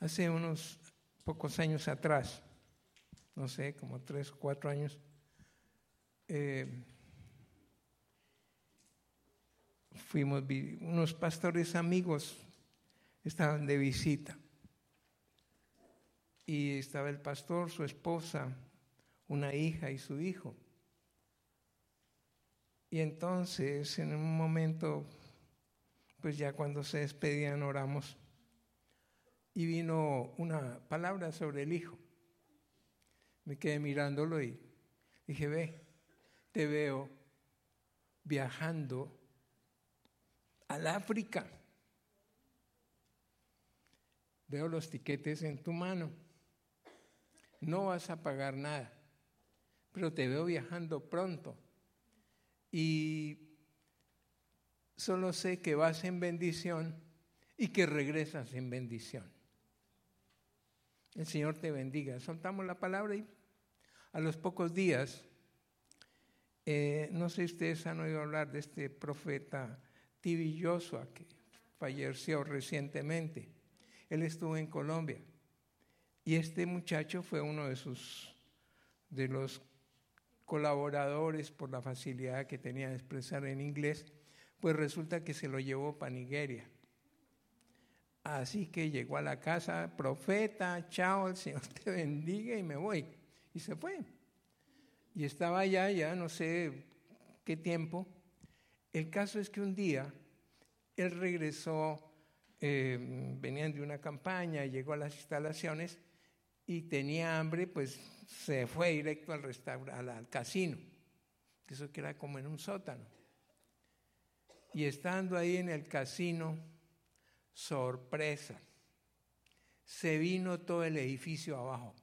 hace unos pocos años atrás, no sé, como tres o cuatro años, eh, fuimos, unos pastores amigos estaban de visita. Y estaba el pastor, su esposa, una hija y su hijo. Y entonces, en un momento, pues ya cuando se despedían, oramos. Y vino una palabra sobre el hijo. Me quedé mirándolo y dije, ve, te veo viajando al África. Veo los tiquetes en tu mano. No vas a pagar nada, pero te veo viajando pronto. Y solo sé que vas en bendición y que regresas en bendición. El Señor te bendiga. Soltamos la palabra y a los pocos días, eh, no sé si ustedes han oído hablar de este profeta Tibi Joshua que falleció recientemente. Él estuvo en Colombia y este muchacho fue uno de sus de los colaboradores por la facilidad que tenía de expresar en inglés, pues resulta que se lo llevó para Nigeria. Así que llegó a la casa, profeta, chao, el Señor te bendiga y me voy. Y se fue. Y estaba allá ya no sé qué tiempo. El caso es que un día él regresó, eh, venían de una campaña, llegó a las instalaciones y tenía hambre, pues se fue directo al, al, al casino, eso que era como en un sótano. Y estando ahí en el casino, sorpresa, se vino todo el edificio abajo,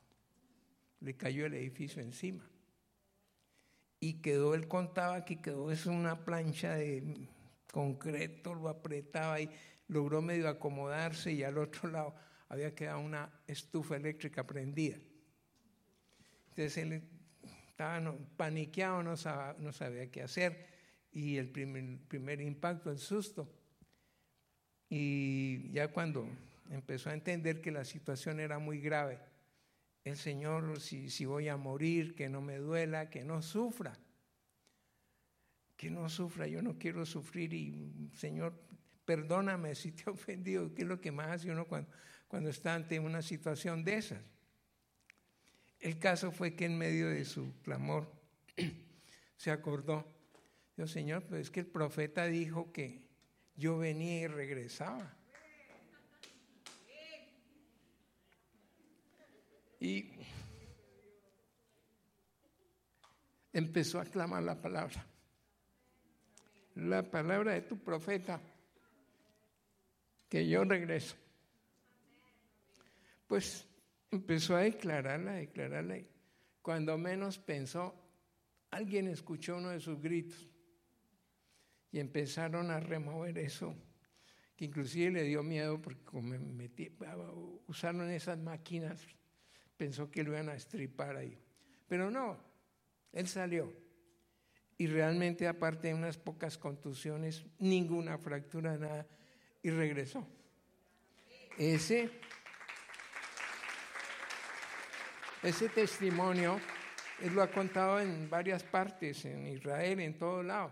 le cayó el edificio encima. Y quedó, él contaba que quedó, es una plancha de concreto, lo apretaba y logró medio acomodarse y al otro lado había quedado una estufa eléctrica prendida. Entonces él estaba paniqueado, no sabía, qué hacer y el primer, primer impacto, el susto. Y ya cuando empezó a entender que la situación era muy grave, el Señor, si, si voy a morir, que no me duela, que no sufra que no sufra, yo no quiero sufrir y Señor, perdóname si te he ofendido, ¿qué es lo que más hace uno cuando, cuando está ante una situación de esas? El caso fue que en medio de su clamor se acordó, Dios Señor, pues es que el profeta dijo que yo venía y regresaba. Y empezó a clamar la palabra la palabra de tu profeta, que yo regreso. Pues empezó a declararla, a declararla. Cuando menos pensó, alguien escuchó uno de sus gritos y empezaron a remover eso, que inclusive le dio miedo porque como metí, usaron esas máquinas, pensó que lo iban a estripar ahí. Pero no, él salió y realmente aparte de unas pocas contusiones, ninguna fractura, nada, y regresó. Ese, ese testimonio, él lo ha contado en varias partes, en Israel, en todo lado,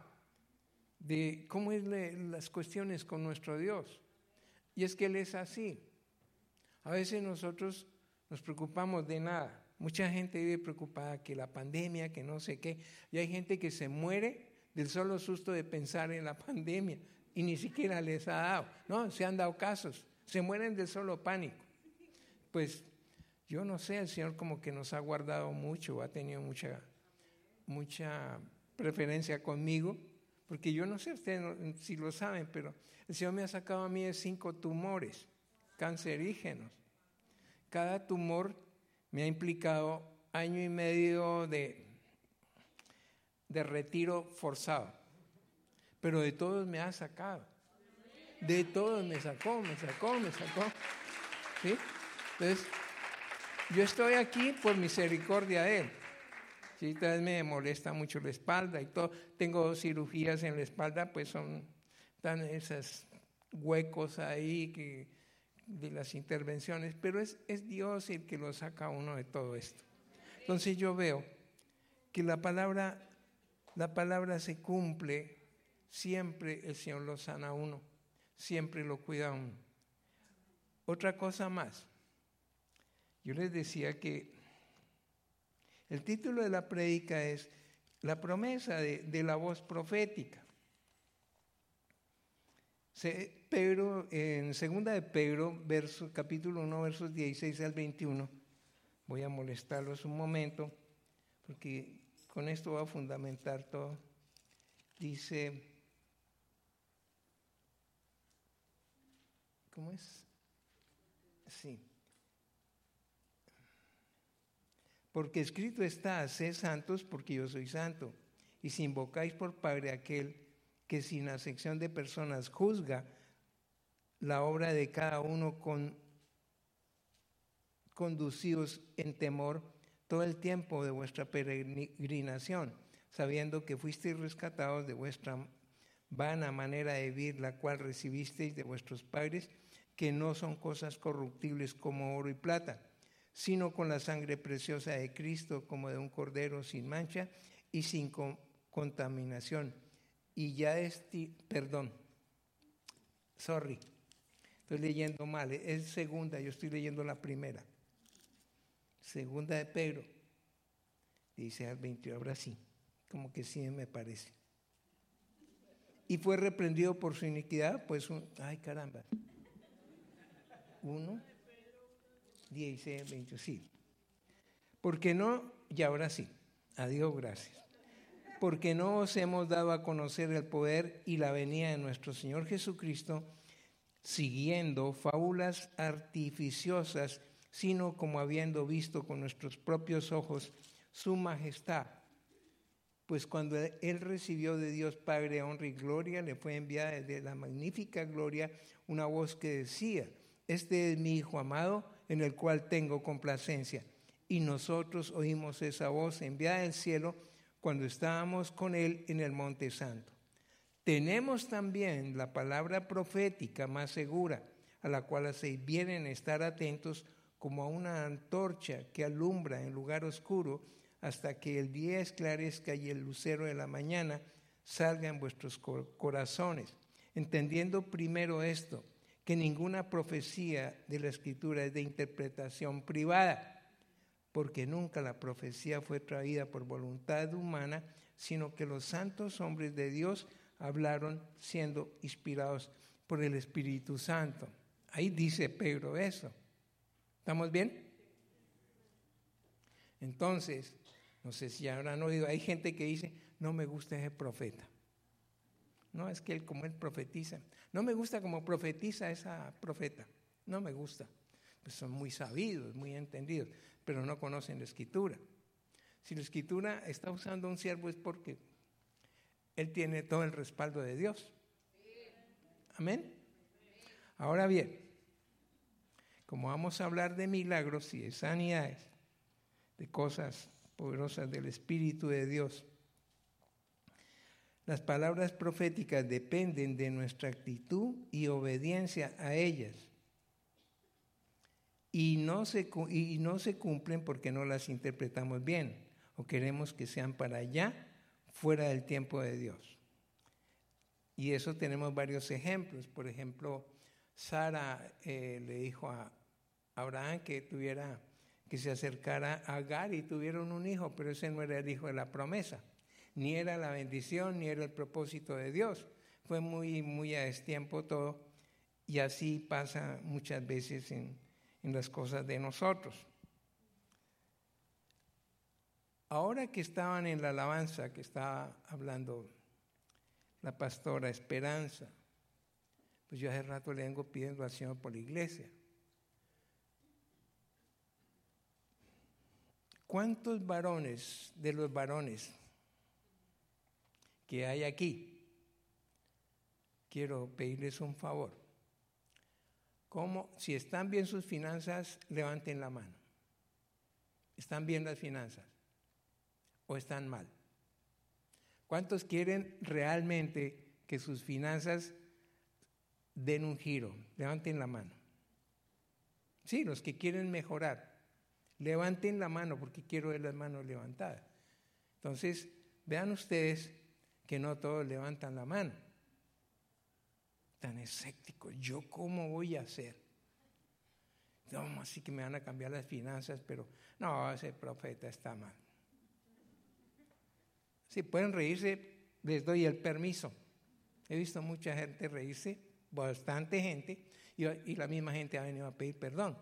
de cómo es las cuestiones con nuestro Dios. Y es que Él es así. A veces nosotros nos preocupamos de nada. Mucha gente vive preocupada que la pandemia, que no sé qué. Y hay gente que se muere del solo susto de pensar en la pandemia y ni siquiera les ha dado. No, se han dado casos. Se mueren del solo pánico. Pues yo no sé, el Señor como que nos ha guardado mucho, ha tenido mucha, mucha preferencia conmigo, porque yo no sé ustedes si lo saben, pero el Señor me ha sacado a mí de cinco tumores cancerígenos. Cada tumor me ha implicado año y medio de, de retiro forzado, pero de todos me ha sacado. De todos me sacó, me sacó, me sacó. ¿Sí? Entonces, yo estoy aquí por misericordia de Él. Si tal vez me molesta mucho la espalda y todo. Tengo cirugías en la espalda, pues son tan esos huecos ahí que de las intervenciones, pero es, es Dios el que lo saca a uno de todo esto. Entonces yo veo que la palabra, la palabra se cumple, siempre el Señor lo sana uno, siempre lo cuida a uno. Otra cosa más, yo les decía que el título de la prédica es La promesa de, la voz profética. Pedro, en segunda de Pedro, verso, capítulo 1, versos 16 al 21, voy a molestarlos un momento, porque con esto va a fundamentar todo. Dice, ¿cómo es? Sí. Porque escrito está, sé santos porque yo soy santo. Y si invocáis por Padre aquel que sin acepción de personas juzga la obra de cada uno con en temor todo el tiempo de vuestra peregrinación, sabiendo que fuisteis rescatados de vuestra vana manera de vivir, la cual recibisteis de vuestros padres, que no son cosas corruptibles como oro y plata sino con la sangre preciosa de Cristo como de un cordero sin mancha y sin contaminación. Y ya es, perdón, sorry, estoy leyendo mal, es segunda, yo estoy leyendo la primera. Segunda de Pedro, dice al 20, ahora sí, como que sí me parece. Y fue reprendido por su iniquidad, pues, un, ay caramba, uno 16, 20, sí. Porque no, y ahora sí, adiós, gracias. Porque no os hemos dado a conocer el poder y la venida de nuestro Señor Jesucristo siguiendo fábulas artificiosas, sino como habiendo visto con nuestros propios ojos su majestad. Pues cuando él recibió de Dios Padre honra y gloria, le fue enviada desde la magnífica gloria una voz que decía, este es mi Hijo amado, en el cual tengo complacencia. Y nosotros oímos esa voz enviada del cielo cuando estábamos con Él en el Monte Santo. Tenemos también la palabra profética más segura, a la cual hacéis bien en estar atentos como a una antorcha que alumbra en lugar oscuro hasta que el día esclarezca y el lucero de la mañana salga en vuestros corazones, entendiendo primero esto que ninguna profecía de la escritura es de interpretación privada, porque nunca la profecía fue traída por voluntad humana, sino que los santos hombres de Dios hablaron siendo inspirados por el Espíritu Santo. Ahí dice Pedro eso. ¿Estamos bien? Entonces, no sé si habrán oído, hay gente que dice, no me gusta ese profeta. No, es que él como él profetiza. No me gusta como profetiza esa profeta. No me gusta. Pues son muy sabidos, muy entendidos, pero no conocen la escritura. Si la escritura está usando un siervo es porque él tiene todo el respaldo de Dios. Amén. Ahora bien, como vamos a hablar de milagros y de sanidades, de cosas poderosas del Espíritu de Dios, las palabras proféticas dependen de nuestra actitud y obediencia a ellas. Y no, se, y no se cumplen porque no las interpretamos bien o queremos que sean para allá, fuera del tiempo de Dios. Y eso tenemos varios ejemplos. Por ejemplo, Sara eh, le dijo a Abraham que tuviera que se acercara a Agar y tuvieron un hijo, pero ese no era el hijo de la promesa ni era la bendición, ni era el propósito de Dios. Fue muy, muy a destiempo todo y así pasa muchas veces en, en las cosas de nosotros. Ahora que estaban en la alabanza, que estaba hablando la pastora Esperanza, pues yo hace rato le vengo pidiendo al Señor por la iglesia. ¿Cuántos varones de los varones que hay aquí, quiero pedirles un favor. Como si están bien sus finanzas, levanten la mano. ¿Están bien las finanzas? ¿O están mal? ¿Cuántos quieren realmente que sus finanzas den un giro? Levanten la mano. Sí, los que quieren mejorar. Levanten la mano porque quiero ver las manos levantadas. Entonces, vean ustedes que no todos levantan la mano. Tan escépticos. ¿Yo cómo voy a hacer? No, así que me van a cambiar las finanzas, pero no, ese profeta está mal. Si pueden reírse, les doy el permiso. He visto mucha gente reírse, bastante gente, y, la misma gente ha venido a pedir perdón.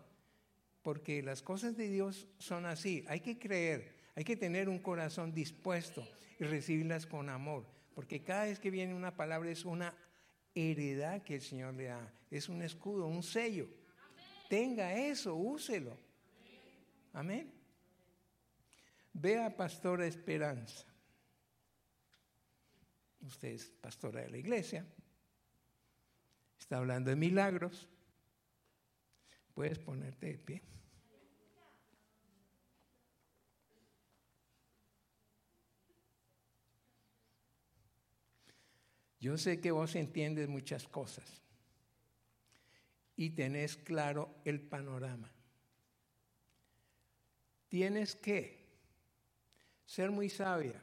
Porque las cosas de Dios son así. Hay que creer, hay que tener un corazón dispuesto y recibirlas con amor. Porque cada vez que viene una palabra es una heredad que el Señor le da. Es un escudo, un sello. Tenga eso, úselo. Amén. Vea, Pastora Esperanza. Usted es pastora de la iglesia. Está hablando de milagros. Puedes ponerte de pie. Yo sé que vos entiendes muchas cosas y tenés claro el panorama. Tienes que ser muy sabia,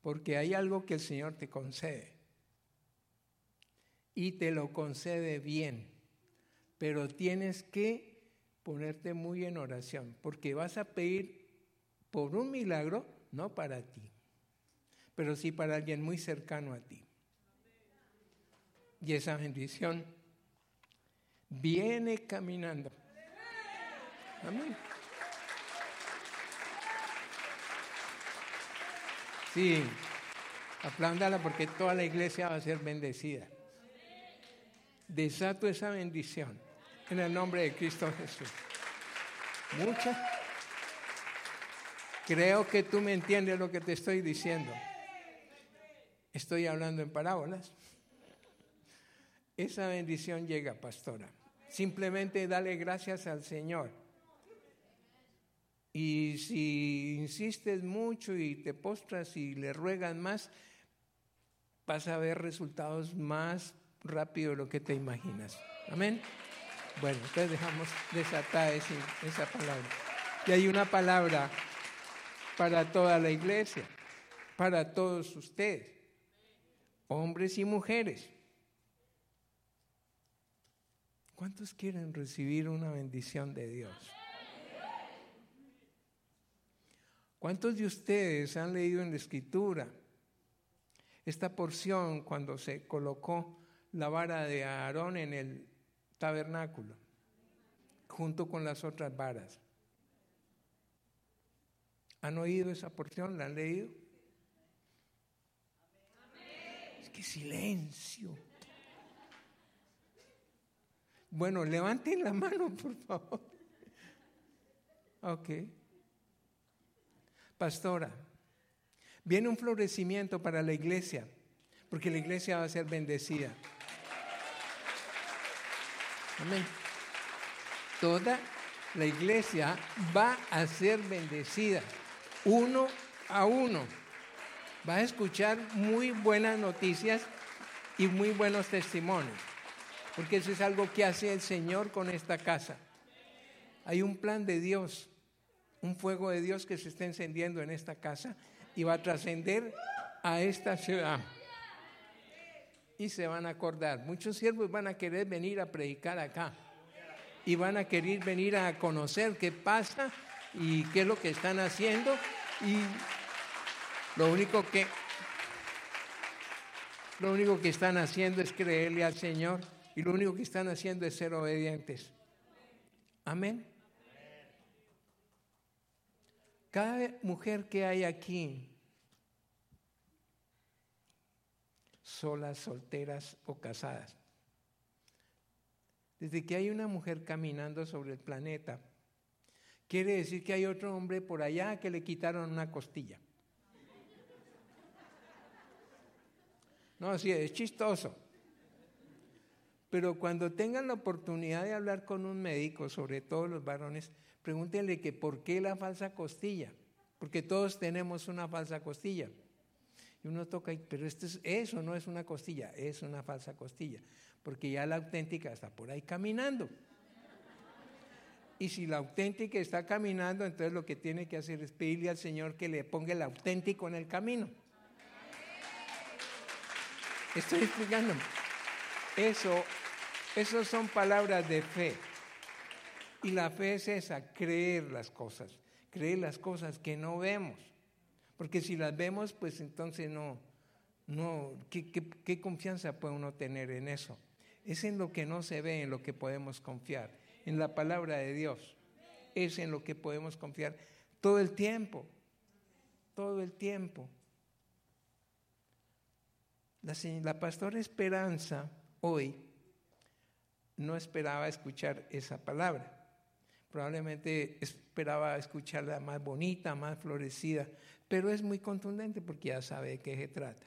porque hay algo que el Señor te concede y te lo concede bien, pero tienes que ponerte muy en oración, porque vas a pedir por un milagro, no para ti, pero sí para alguien muy cercano a ti. Y esa bendición viene caminando. Amén. Sí, aplándala porque toda la iglesia va a ser bendecida. Desato esa bendición en el nombre de Cristo Jesús. Muchas. Creo que tú me entiendes lo que te estoy diciendo. Estoy hablando en parábolas. Esa bendición llega, pastora. Simplemente dale gracias al Señor. Y si insistes mucho y te postras y le ruegas más, vas a ver resultados más rápido de lo que te imaginas. Amén. Bueno, entonces dejamos desatada esa palabra. Y hay una palabra para toda la iglesia, para todos ustedes, hombres y mujeres. ¿Cuántos quieren recibir una bendición de Dios? ¿Cuántos de ustedes han leído en la escritura esta porción cuando se colocó la vara de Aarón en el tabernáculo, junto con las otras varas? ¿Han oído esa porción? ¿La han leído? Es que silencio. Bueno, levanten la mano, por favor. Ok. Pastora, viene un florecimiento para la iglesia, porque la iglesia va a ser bendecida. Amén. Toda la iglesia va a ser bendecida, uno a uno. Va a escuchar muy buenas noticias y muy buenos testimonios porque eso es algo que hace el Señor con esta casa. Hay un plan de Dios, un fuego de Dios que se está encendiendo en esta casa y va a trascender a esta ciudad. Y se van a acordar. Muchos siervos van a querer venir a predicar acá. Y van a querer venir a conocer qué pasa y qué es lo que están haciendo. Y lo único que, lo único que están haciendo es creerle al Señor y lo único que están haciendo es ser obedientes. Amén. Cada mujer que hay aquí, solas, solteras o casadas, desde que hay una mujer caminando sobre el planeta, quiere decir que hay otro hombre por allá que le quitaron una costilla. No, sí, es chistoso. Pero cuando tengan la oportunidad de hablar con un médico, sobre todo los varones, pregúntenle que por qué la falsa costilla, porque todos tenemos una falsa costilla. Y uno toca, pero esto es, eso no es una costilla, es una falsa costilla, porque ya la auténtica está por ahí caminando. Y si la auténtica está caminando, entonces lo que tiene que hacer es pedirle al Señor que le ponga el auténtico en el camino. Estoy explicando. Eso, eso son palabras de fe. Y la fe es esa, creer las cosas, creer las cosas que no vemos. Porque si las vemos, pues entonces no, no, ¿qué, qué confianza puede uno tener en eso? Es en lo que no se ve, en lo que podemos confiar en la palabra de Dios. Es en lo que podemos confiar todo el tiempo, todo el tiempo. La, la pastora Esperanza hoy no esperaba escuchar esa palabra. Probablemente esperaba escucharla más bonita, más florecida, pero es muy contundente porque ya sabe de qué se trata.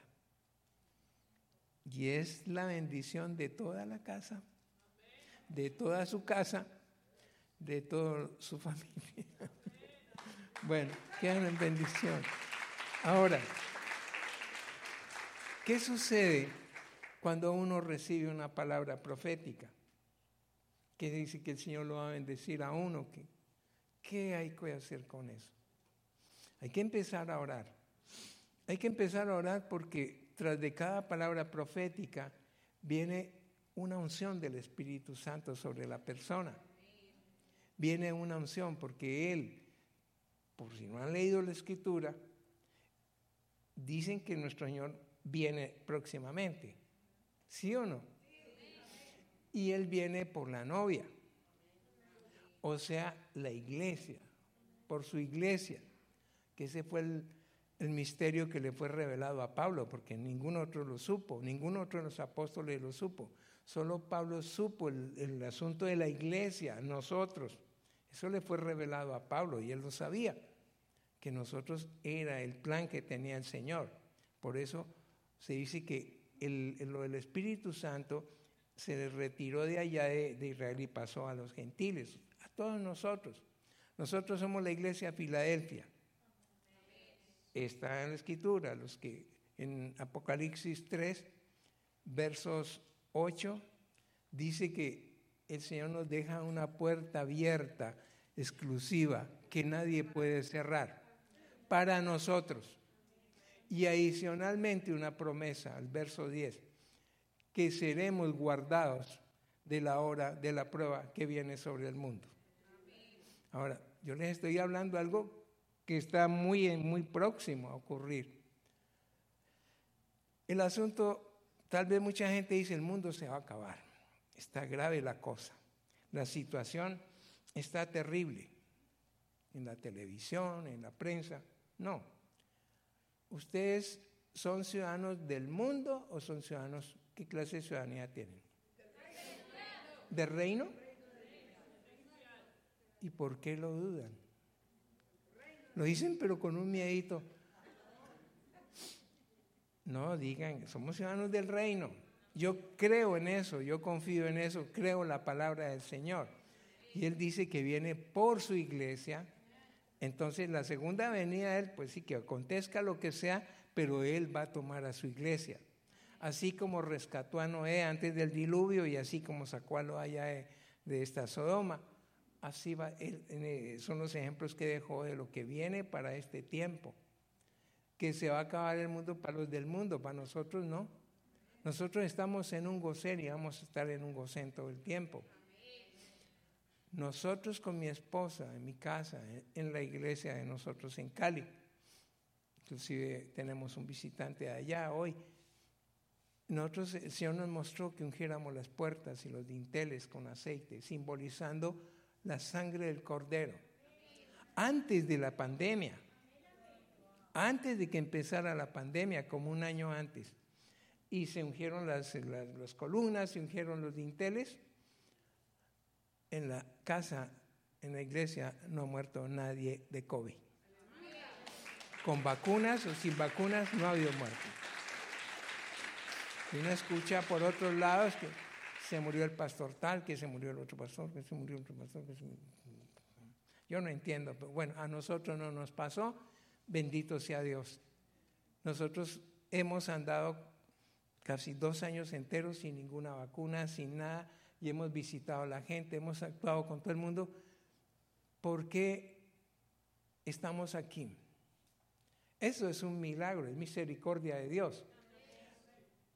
Y es la bendición de toda la casa de toda su casa, de toda su familia. bueno, quedan en bendición. Ahora, ¿qué sucede cuando uno recibe una palabra profética? Que dice que el Señor lo va a bendecir a uno. ¿Qué, hay que hacer con eso? Hay que empezar a orar. Hay que empezar a orar porque tras de cada palabra profética viene una unción del Espíritu Santo sobre la persona. Viene una unción porque Él, por si no han leído la escritura, dicen que nuestro Señor viene próximamente. ¿Sí o no? Y Él viene por la novia, o sea, la iglesia, por su iglesia, que ese fue el, el misterio que le fue revelado a Pablo, porque ningún otro lo supo, ningún otro de los apóstoles lo supo. Solo Pablo supo el, asunto de la iglesia, nosotros. Eso le fue revelado a Pablo y él lo sabía, que nosotros era el plan que tenía el Señor. Por eso se dice que el, del Espíritu Santo se retiró de allá de, Israel y pasó a los gentiles, a todos nosotros. Nosotros somos la iglesia de Filadelfia. Está en la escritura, los que en Apocalipsis 3, versos 8 dice que el Señor nos deja una puerta abierta, exclusiva, que nadie puede cerrar, para nosotros. Y adicionalmente una promesa, al verso 10, que seremos guardados de la hora de la prueba que viene sobre el mundo. Ahora, yo les estoy hablando algo que está muy, muy próximo a ocurrir. El asunto Tal vez mucha gente dice, el mundo se va a acabar. Está grave la cosa. La situación está terrible. En la televisión, en la prensa. No. ¿Ustedes son ciudadanos del mundo o son ciudadanos, qué clase de ciudadanía tienen? ¿Del reino? ¿Y por qué lo dudan? Lo dicen pero con un miedito. No, digan, somos ciudadanos del reino. Yo creo en eso, yo confío en eso, creo la palabra del Señor. Y Él dice que viene por su iglesia. Entonces la segunda venida Él, pues sí, que acontezca lo que sea, pero Él va a tomar a su iglesia. Así como rescató a Noé antes del diluvio y así como sacó a Loaya de, de esta Sodoma. Así va, él, son los ejemplos que dejó de lo que viene para este tiempo que se va a acabar el mundo para los del mundo, para nosotros no. Nosotros estamos en un gocén y vamos a estar en un gocén todo el tiempo. Nosotros con mi esposa, en mi casa, en la iglesia de nosotros en Cali, inclusive tenemos un visitante allá hoy, nosotros, el Señor nos mostró que ungiéramos las puertas y los dinteles con aceite, simbolizando la sangre del cordero. Antes de la pandemia, antes de que empezara la pandemia, como un año antes. Y se ungieron las, columnas, se ungieron los dinteles. En la casa, en la iglesia, no ha muerto nadie de COVID. Con vacunas o sin vacunas no ha habido muerte. Y uno escucha por otros lados que se murió el pastor tal, que se murió el otro pastor, que se murió el otro pastor. Yo no entiendo, pero bueno, a nosotros no nos pasó Bendito sea Dios. Nosotros hemos andado casi dos años enteros sin ninguna vacuna, sin nada, y hemos visitado a la gente, hemos actuado con todo el mundo, ¿por qué estamos aquí? Eso es un milagro, es misericordia de Dios.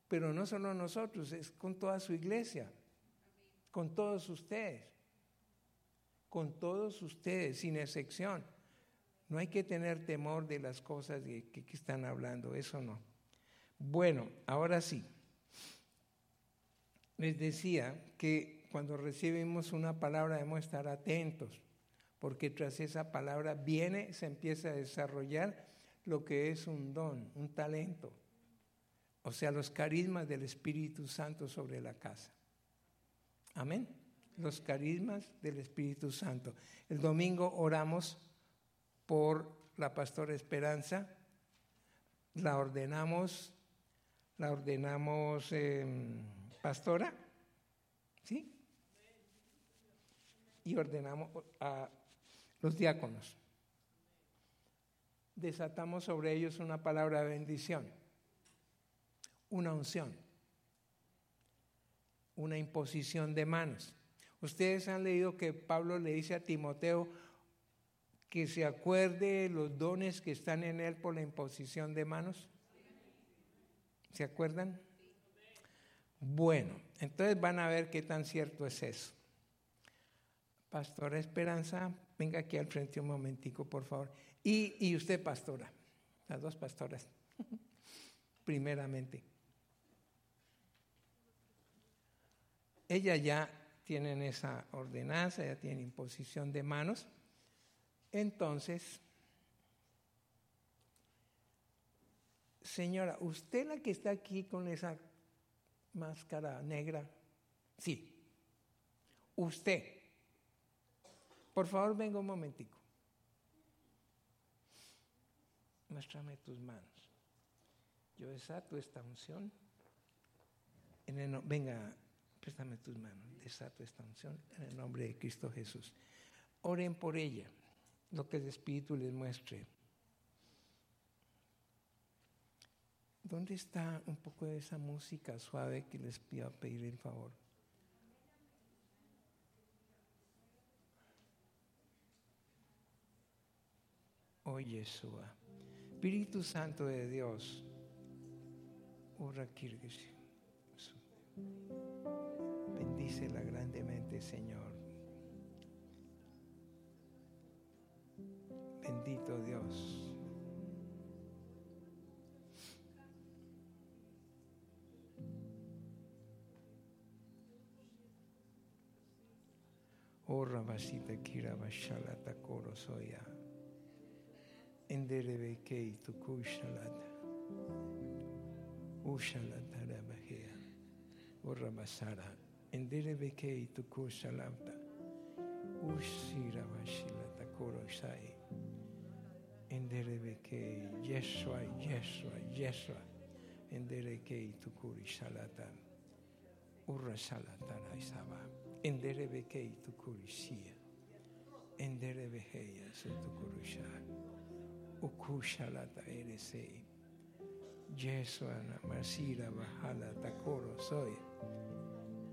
Pero no solo nosotros, es con toda su iglesia, con todos ustedes, con todos ustedes, sin excepción. No hay que tener temor de las cosas que, que están hablando, eso no. Bueno, ahora sí. Les decía que cuando recibimos una palabra debemos estar atentos, porque tras esa palabra viene, se empieza a desarrollar lo que es un don, un talento, o sea, los carismas del Espíritu Santo sobre la casa. Amén. Los carismas del Espíritu Santo. El domingo oramos por la pastora Esperanza, la ordenamos, la ordenamos em, pastora, ¿sí? Y ordenamos a los diáconos desatamos sobre ellos una palabra de bendición, una unción, una imposición de manos. Ustedes han leído que Pablo le dice a Timoteo que se acuerde los dones que están en él por la imposición de manos. ¿Se acuerdan? Bueno, entonces van a ver qué tan cierto es eso. Pastora Esperanza, venga aquí al frente un momentico, por favor. Y, usted, pastora, las dos pastoras, primeramente. Ella ya tienen esa ordenanza, ya tienen imposición de manos. Entonces, señora, ¿usted la que está aquí con esa máscara negra? Sí. Usted. Por favor, venga un momentico muéstrame tus manos. Yo desato esta unción. venga, préstame tus manos. Desato esta unción en el nombre de Cristo Jesús. Oren por ella, lo que el Espíritu les muestre. ¿Dónde está un poco de esa música suave que les pido a pedir el favor? Oh Yeshua. Espíritu Santo de Dios, bendícela grandemente, Señor. Bendito Dios. Oh, Rabasita Kira Bashalata Koro Soya. Enderebekei tukushalata. Ushalata rabahea. Urabasara. Enderebekei tukushalata. Ushira vashilata koroshai. Enderebekei. Yeshua, Yeshua, Yeshua. Enderebekei tukuri shalata. Urra raisaba. Enderebekei tukuri shia. Enderebeheya sutukurushai. Ukushalata Eresei. Jeswana Masira Bahala Takoro Soy.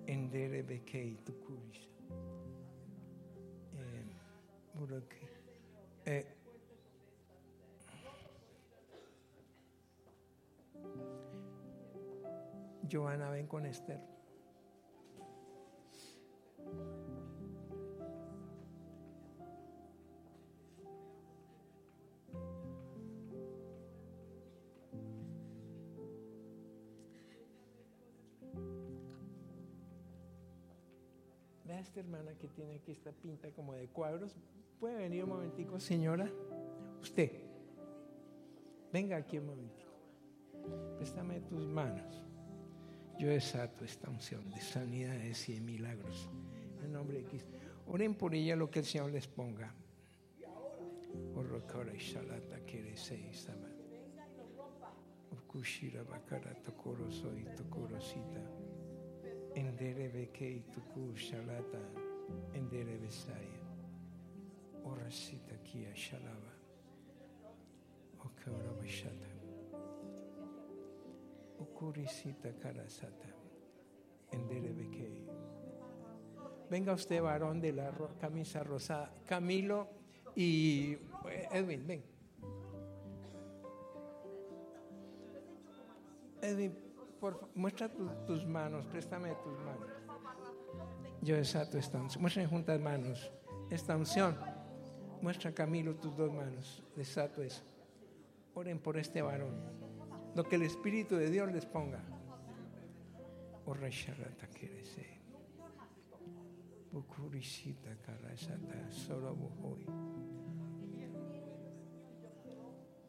Endere Bekei Tukurisha. Eh, eh, Joana, ven con Esther. Que tiene aquí esta pinta como de cuadros. ¿Puede venir un momentico, señora? Usted. Venga aquí un momentico. Préstame tus manos. Yo desato esta unción de sanidades y de milagros. En nombre de Cristo. Oren por ella lo que el Señor les ponga. Kushira bakara tokoro soy tokoro sita. Endere kei tuku shalata. Endere besaya. Orasita kia shalava. Okara bashata. Ukurisita karasata. Endere bekei. Venga usted, varón de la camisa rosada. Camilo y Edwin, ven. Edwin, por, muestra tus manos, préstame tus manos. Yo desato esta unción. Muestren juntas manos. Esta unción. Muestra Camilo tus dos manos. Desato eso. Oren por este varón. Lo que el Espíritu de Dios les ponga.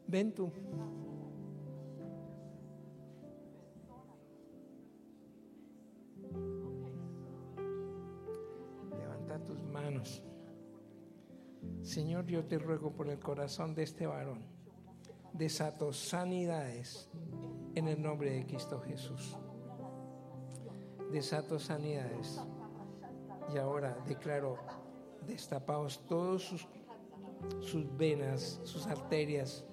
Ven tú. Señor, yo te ruego por el corazón de este varón. Desato sanidades en el nombre de Cristo Jesús. Desato sanidades. Y ahora declaro destapados todos sus, sus venas, sus arterias.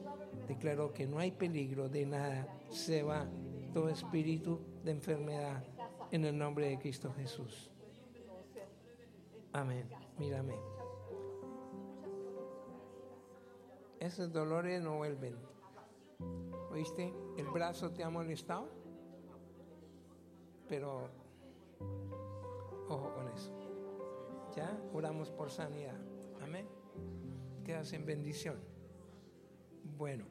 Declaro que no hay peligro de nada. Se va todo espíritu de enfermedad en el nombre de Cristo Jesús. Amén. Mírame. Esos dolores no vuelven. ¿Oíste? El brazo te ha molestado. Pero ojo con eso. Ya oramos por sanidad. Amén. Quedas en bendición. Bueno,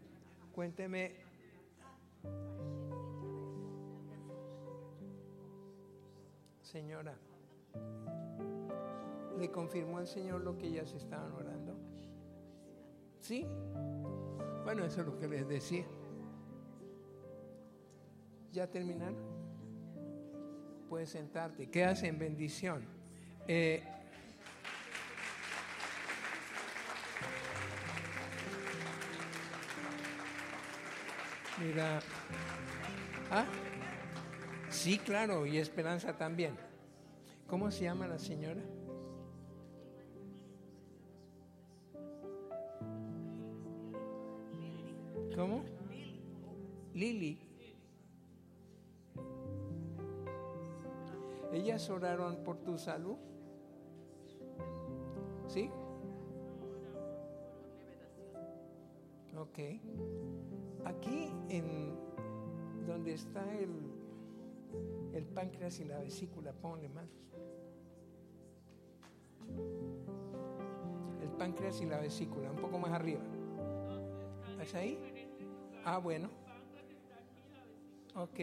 cuénteme señora, ¿le confirmó al Señor lo que ellas estaban orando? ¿Sí? Bueno, eso es lo que les decía. ¿Ya terminaron? Puedes sentarte, quedas en bendición. Eh, mira, ¿ah? Sí, claro, y Esperanza también. ¿Cómo se llama la señora? ¿Cómo? Lili. ¿Ellas oraron por tu salud? ¿Sí? Ok. Aquí en donde está el el páncreas y la vesícula, ponle manos. El páncreas y la vesícula, un poco más arriba. ¿Es ahí? Ah, bueno. Ok.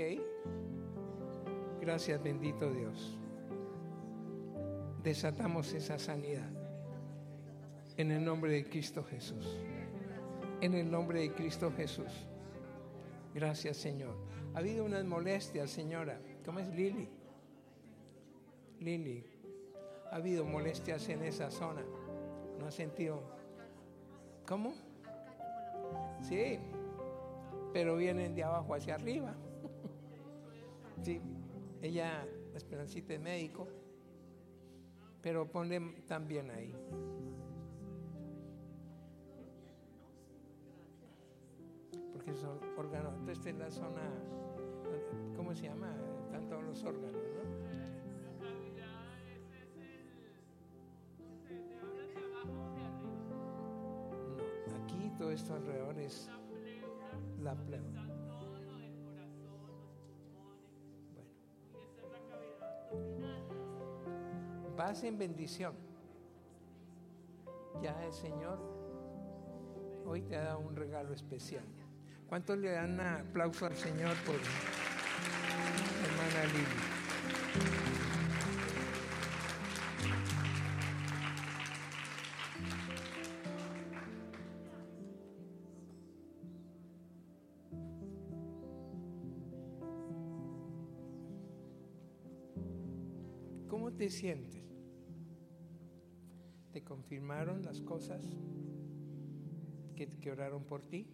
Gracias, bendito Dios. Desatamos esa sanidad. En el nombre de Cristo Jesús. En el nombre de Cristo Jesús. Gracias, Señor. Ha habido unas molestias, señora. ¿Cómo es Lili? Lili, ha habido molestias en esa zona. ¿No ha sentido? ¿Cómo? Sí, pero vienen de abajo hacia arriba. Sí, ella, Esperancita es médico, pero ponle también ahí. Porque son órganos. Entonces, esta es la zona ¿cómo se llama? Están todos los órganos, ¿no? No, aquí todo esto alrededor es la pleura. Bueno. Vas en bendición. Ya el Señor hoy te ha dado un regalo especial. ¿Cuántos le dan aplauso al Señor por hermana Lili. Te sientes? ¿Te confirmaron las cosas que, que oraron por ti?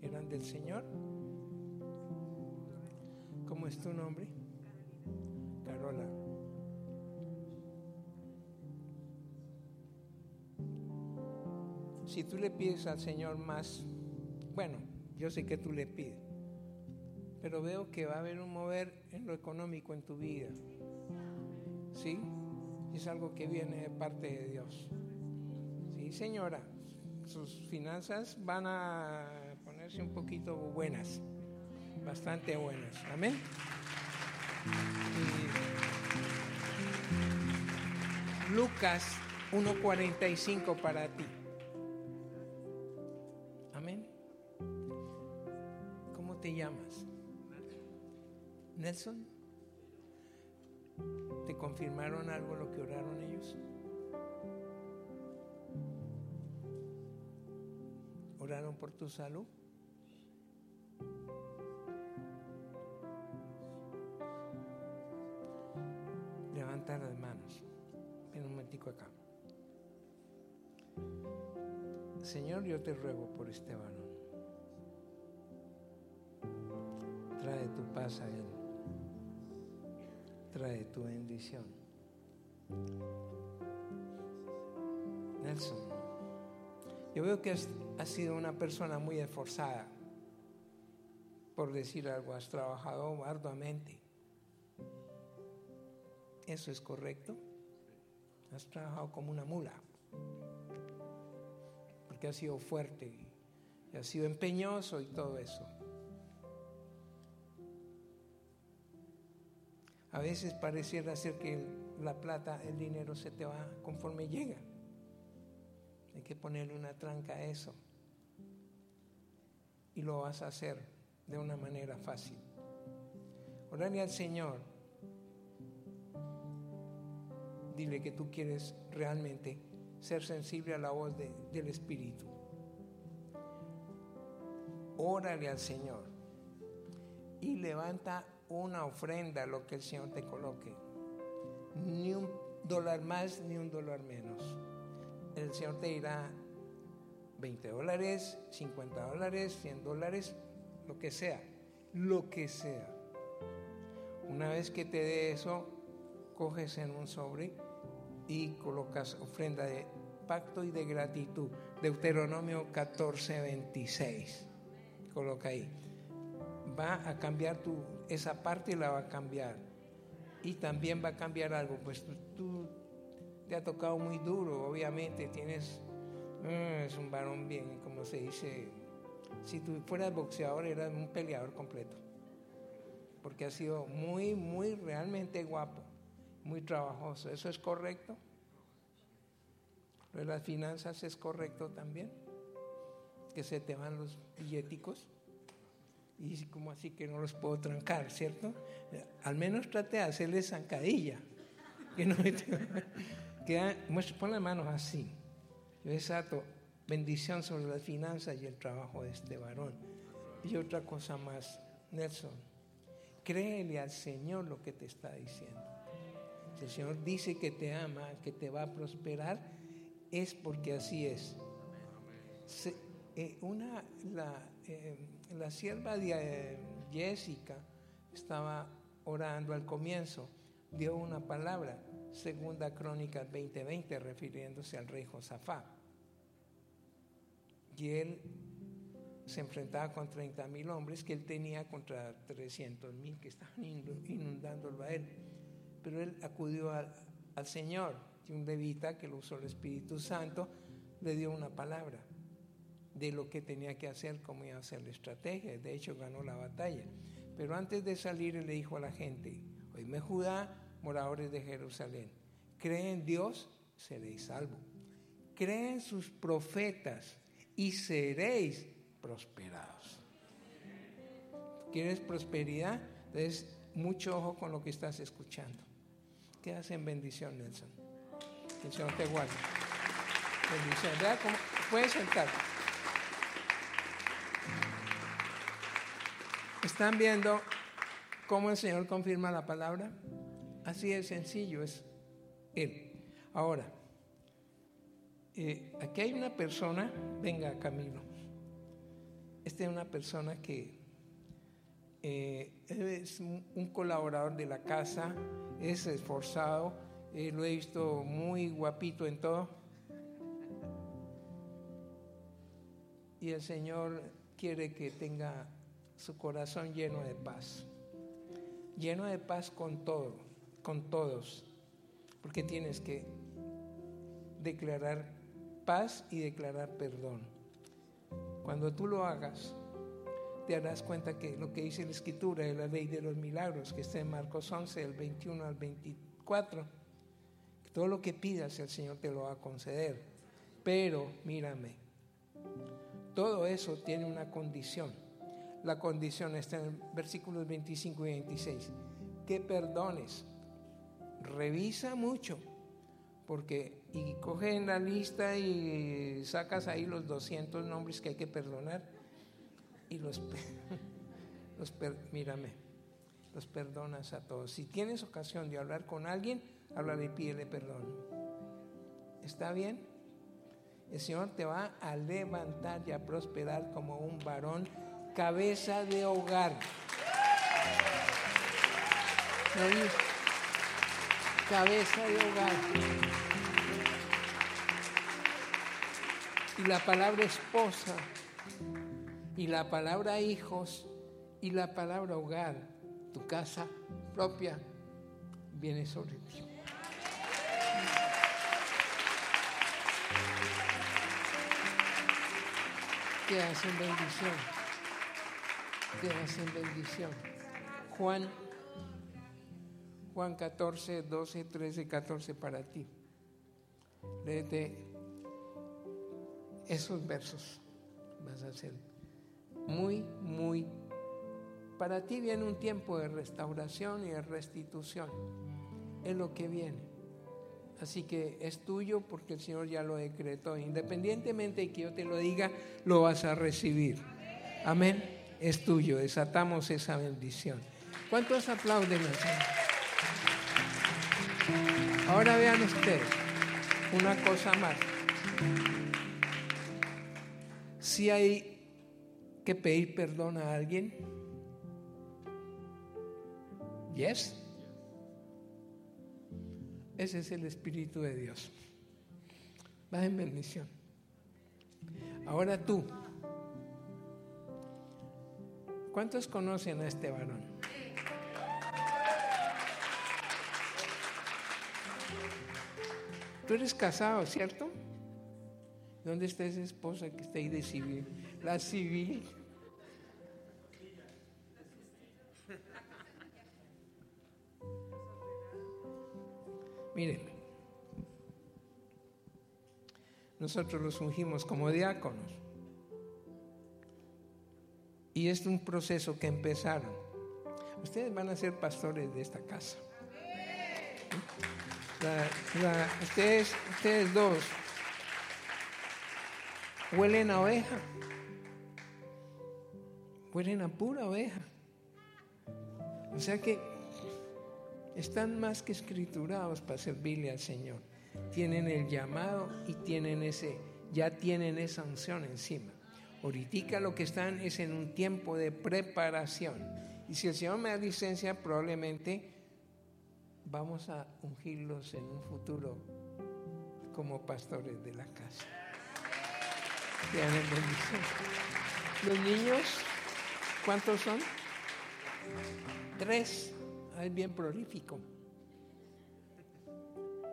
¿Eran del Señor? ¿Cómo es tu nombre? Carola. Si tú le pides al Señor más, bueno, yo sé que tú le pides, pero veo que va a haber un mover en lo económico en tu vida. ¿Sí? Es algo que viene de parte de Dios. Sí, señora, sus finanzas van a ponerse un poquito buenas, bastante buenas. Amén. Lucas 1.45 para ti. Amén. ¿Cómo te llamas? Nelson. ¿Te confirmaron algo lo que oraron ellos? ¿Oraron por tu salud? Levanta las manos. Ven un momentico acá. Señor, yo te ruego por este varón. Trae tu paz a él. Trae tu bendición. Nelson, yo veo que has, sido una persona muy esforzada. Por decir algo, has trabajado arduamente. ¿Eso es correcto? Has trabajado como una mula. Porque has sido fuerte y has sido empeñoso y todo eso. A veces pareciera ser que la plata, el dinero se te va conforme llega. Hay que ponerle una tranca a eso. Y lo vas a hacer de una manera fácil. Orale al Señor. Dile que tú quieres realmente ser sensible a la voz del Espíritu. Órale al Señor. Y levanta una ofrenda, lo que el Señor te coloque. Ni un dólar más, ni un dólar menos. El Señor te dirá 20 dólares, 50 dólares, 100 dólares, lo que sea, lo que sea. Una vez que te dé eso, coges en un sobre y colocas ofrenda de pacto y de gratitud. Deuteronomio 14, 26. Coloca ahí. Va a cambiar tu, esa parte la va a cambiar. Y también va a cambiar algo, pues tú, te ha tocado muy duro, obviamente tienes, mm, es un varón bien, como se dice, si tú fueras boxeador eras un peleador completo, porque has sido muy, muy, realmente guapo, muy trabajoso. ¿Eso es correcto? ¿Lo las finanzas es correcto también? Que se te van los billeticos y como así que no los puedo trancar, ¿cierto? Al menos trate de hacerle zancadilla. Que no que, pon las manos así. Yo exacto, bendición sobre las finanzas y el trabajo de este varón. Y otra cosa más, Nelson, créele al Señor lo que te está diciendo. Si el Señor dice que te ama, que te va a prosperar, es porque así es. Eh, una, la, eh, la sierva de eh, Jessica estaba orando al comienzo, dio una palabra, segunda crónica 2020, refiriéndose al rey Josafá. Y él se enfrentaba con 30 mil hombres que él tenía contra 300 mil que estaban inundándolo a él. Pero él acudió al, Señor, y un levita que lo usó el Espíritu Santo, le dio una palabra de lo que tenía que hacer, cómo iba a hacer la estrategia. De hecho, ganó la batalla. Pero antes de salir, le dijo a la gente, oíme Judá, moradores de Jerusalén, creen en Dios, seréis salvos. Creen sus profetas y seréis prosperados. ¿Quieres prosperidad? Entonces, mucho ojo con lo que estás escuchando. ¿Qué hacen bendición, Nelson? Que el Señor te guarde. Bendición. Cómo puedes sentar. ¿Están viendo cómo el Señor confirma la palabra? Así de sencillo es Él. Ahora, eh, aquí hay una persona, venga Camilo, esta es una persona que eh, es un colaborador de la casa, es esforzado, eh, lo he visto muy guapito en todo. Y el Señor quiere que tenga su corazón lleno de paz, lleno de paz con todo, con todos. porque tienes que declarar paz y declarar perdón. Cuando tú lo hagas, te darás cuenta que lo que dice la Escritura de la ley de los milagros, que está en Marcos 11, del 21 al 24, que todo lo que pidas el Señor te lo va a conceder. Pero, mírame, todo eso tiene una condición. La condición está en versículos 25 y 26. Que perdones. Revisa mucho. Porque, y coge en la lista y sacas ahí los 200 nombres que hay que perdonar. Y los, los mírame, los perdonas a todos. Si tienes ocasión de hablar con alguien, háblale y pídele perdón. ¿Está bien? El Señor te va a levantar y a prosperar como un varón cabeza de hogar. Cabeza de hogar. Y la palabra esposa, y la palabra hijos, y la palabra hogar, tu casa propia, viene sobre ti. Que hacen bendición te hacen bendición. Juan, Juan 14, 12, 13, 14 para ti. Léete esos versos. Vas a hacer muy, muy. Para ti viene un tiempo de restauración y de restitución. Es lo que viene. Así que es tuyo porque el Señor ya lo decretó. Independientemente de que yo te lo diga, lo vas a recibir. Amén es tuyo. Desatamos esa bendición. ¿Cuántos aplauden al Señor? Ahora vean ustedes una cosa más. Si hay que pedir perdón a alguien, yes. Ese es el Espíritu de Dios. Va en bendición. Ahora tú. ¿Cuántos conocen a este varón? Tú eres casado, ¿cierto? ¿Dónde está esa esposa que está ahí de civil? La civil. Miren, nosotros los ungimos como diáconos. Y es un proceso que empezaron. Ustedes van a ser pastores de esta casa. ustedes, ustedes dos huelen a oveja. Huelen a pura oveja. O sea que están más que escriturados para servirle al Señor. Tienen el llamado y tienen ese, ya tienen esa unción encima. Ahorita lo que están es en un tiempo de preparación. Y si el Señor me da licencia, probablemente vamos a ungirlos en un futuro como pastores de la casa. Los niños, ¿cuántos son? Tres. Es bien prolífico.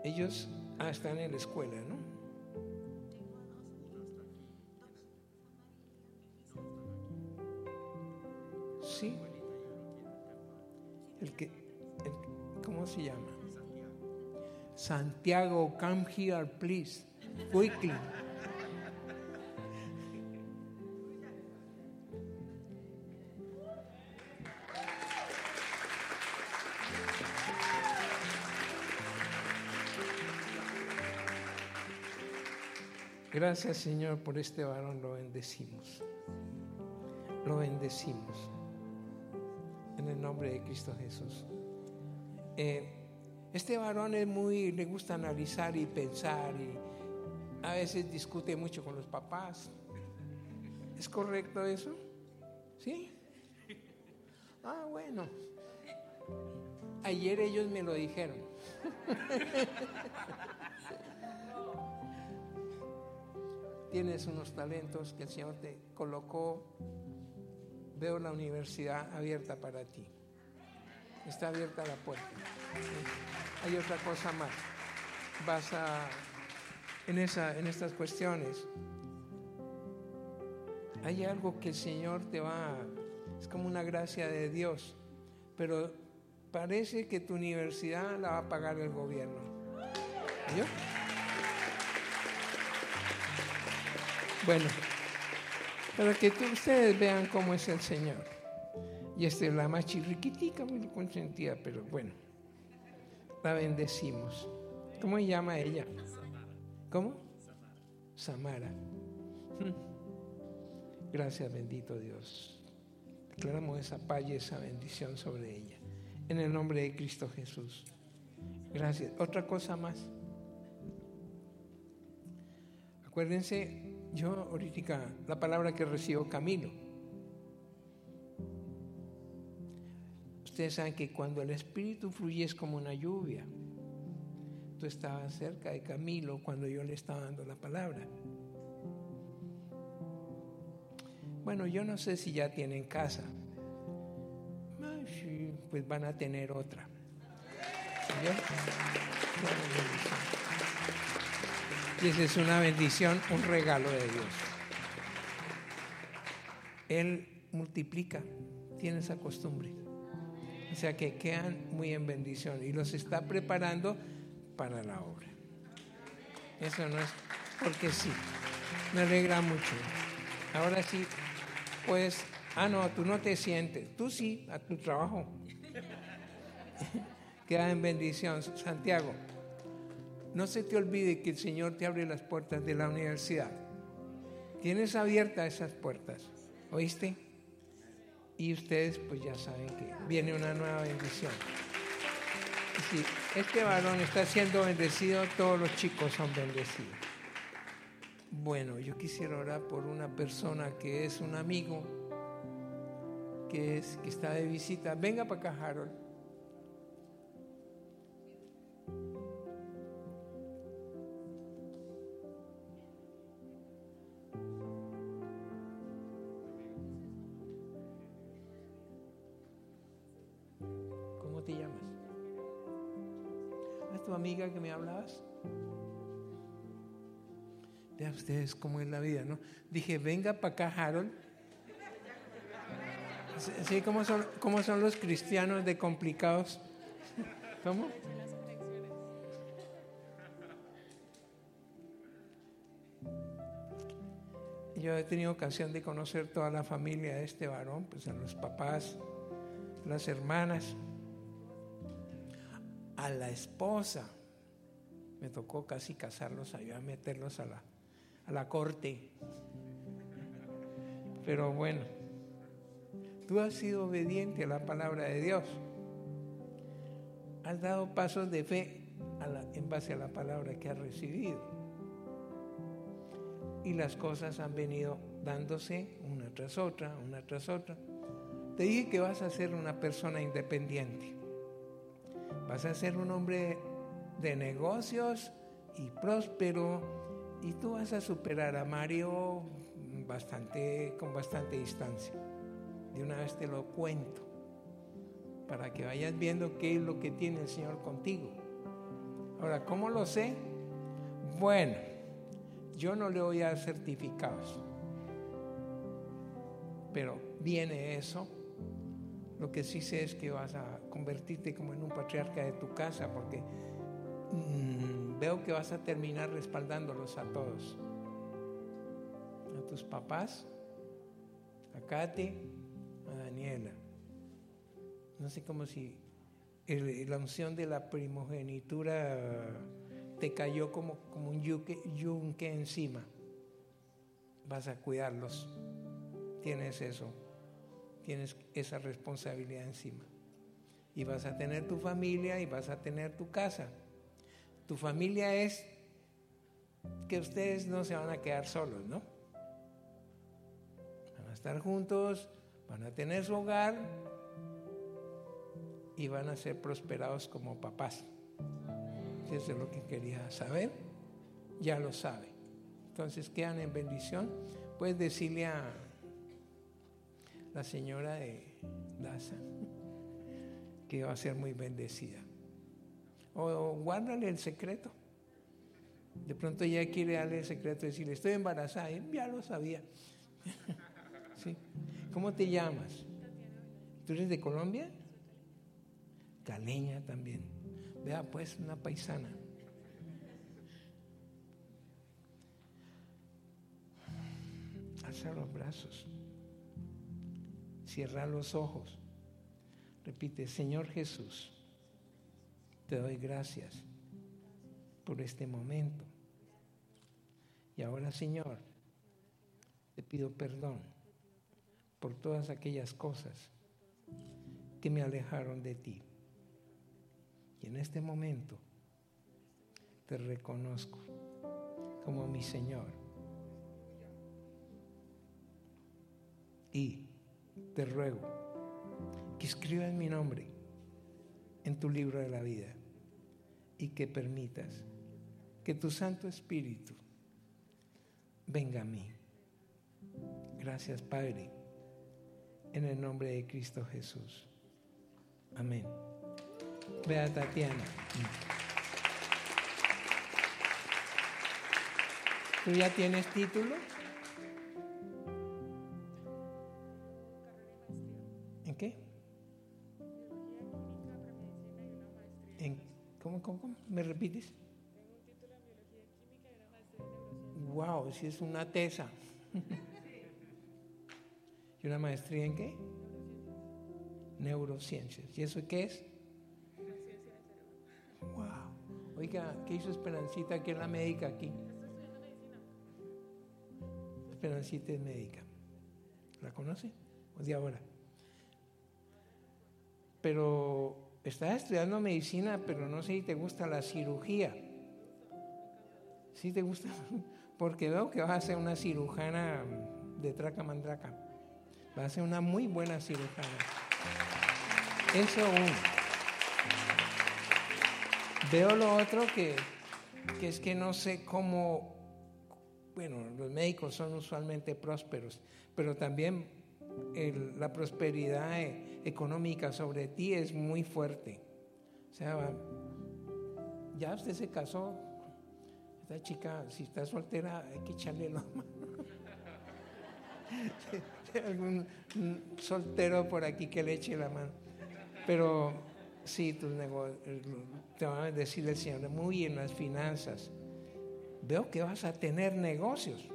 Ellos ah, están en la escuela, ¿no? El que, ¿cómo se llama? Santiago, come here, please, quickly. Gracias Señor por este varón, lo bendecimos. Lo bendecimos en el nombre de Cristo Jesús. Eh, este varón es muy, le gusta analizar y pensar y a veces discute mucho con los papás. ¿Es correcto eso? ¿Sí? Ah, bueno. Ayer ellos me lo dijeron. Tienes unos talentos que el Señor te colocó veo la universidad abierta para ti. Está abierta la puerta. Hay otra cosa más. vas a, en, esa, en estas cuestiones. Hay algo que el Señor te va, es como una gracia de Dios, pero parece que tu universidad la va a pagar el gobierno. ¿Yo? Bueno, para que ustedes vean cómo es el Señor. Y esta es la más chirriquitica, muy consentida, pero bueno, la bendecimos. ¿Cómo se llama ella? ¿Cómo? Samara. Gracias, bendito Dios. Declaramos esa paz y esa bendición sobre ella. En el nombre de Cristo Jesús. Gracias. Otra cosa más. Acuérdense, yo ahorita la palabra que recibo Camilo. Ustedes saben que cuando el Espíritu fluye es como una lluvia. Tú estabas cerca de Camilo cuando yo le estaba dando la palabra. Bueno, yo no sé si ya tienen casa. Pues van a tener otra. Esa es una bendición, un regalo de Dios. Él multiplica, tiene esa costumbre. O sea que quedan muy en bendición y los está preparando para la obra. Eso no es porque sí. Me alegra mucho. Ahora sí, pues, ah, no, tú no te sientes. Tú sí, a tu trabajo. Queda en bendición, Santiago. No se te olvide que el Señor te abre las puertas de la universidad. Tienes abiertas esas puertas, ¿oíste? Y ustedes pues ya saben que viene una nueva bendición. Si este varón está siendo bendecido, todos los chicos son bendecidos. Bueno, yo quisiera orar por una persona que es un amigo, que, es, que está de visita. Venga para acá, Harold. Amiga que me hablabas? Vean ustedes cómo es la vida, ¿no? Dije, venga para acá, Harold. Sí, ¿cómo son, cómo son los cristianos de complicados? ¿Cómo? Yo he tenido ocasión de conocer toda la familia de este varón, pues a los papás, las hermanas a la esposa. Me tocó casi casarlos, ayudar a meterlos a la, a la corte. Pero bueno, tú has sido obediente a la palabra de Dios. Has dado pasos de fe en base a la palabra que has recibido. Y las cosas han venido dándose una tras otra, una tras otra. Te dije que vas a ser una persona independiente. Vas a ser un hombre de negocios y próspero y tú vas a superar a Mario bastante, con bastante distancia. De una vez te lo cuento para que vayas viendo qué es lo que tiene el Señor contigo. Ahora, ¿cómo lo sé? Bueno, yo no le voy a dar certificados, pero viene eso lo que sí sé es que vas a convertirte como en un patriarca de tu casa porque mm, veo que vas a terminar respaldándolos a todos. A tus papás, a Katy, a Daniela. No sé cómo si la unción de la primogenitura te cayó como, como un yunque encima. Vas a cuidarlos. Tienes eso tienes esa responsabilidad encima. Y vas a tener tu familia y vas a tener tu casa. Tu familia es que ustedes no se van a quedar solos, ¿no? Van a estar juntos, van a tener su hogar y van a ser prosperados como papás. Eso es lo que quería saber, ya lo sabe. Entonces quedan en bendición. Puedes decirle a la señora de Daza, que va a ser muy bendecida. O guárdale el secreto. De pronto ella quiere darle el secreto y decirle, estoy embarazada. Ya lo sabía. ¿Sí? ¿Cómo te llamas? ¿Tú eres de Colombia? Caleña también. Vea pues, una paisana. Alza los brazos. Cierra los ojos. Repite, Señor Jesús, te doy gracias por este momento. Y ahora, Señor, te pido perdón por todas aquellas cosas que me alejaron de ti. Y en este momento te reconozco como mi Señor. Y te ruego que escribas mi nombre en tu libro de la vida y que permitas que tu Santo Espíritu venga a mí. Gracias, Padre, en el nombre de Cristo Jesús. Amén. Vea Tatiana. ¿Tú ya tienes título? Cómo, cómo, cómo? ¿Me repites? Wow, si es una tesa. ¿Y una maestría en qué? Neurociencias. ¿Y eso qué es? Wow. Oiga, ¿qué hizo Esperancita que es la médica aquí? Esperancita es médica. ¿La conoce? ¿O de ahora? Pero estás estudiando medicina, pero no sé si te gusta la cirugía. ¿Sí te gusta? Porque veo que vas a ser una cirujana de traca mandraca. Vas a ser una muy buena cirujana. Eso uno. Veo lo otro que, es que no sé cómo, bueno, los médicos son usualmente prósperos, pero también la prosperidad económica sobre ti es muy fuerte. O sea, ya usted se casó, esta chica, si está soltera, hay que echarle la mano. Algún soltero por aquí que le eche la mano. Pero sí, tus te van a decir el Señor, muy en las finanzas. Veo que vas a tener negocios.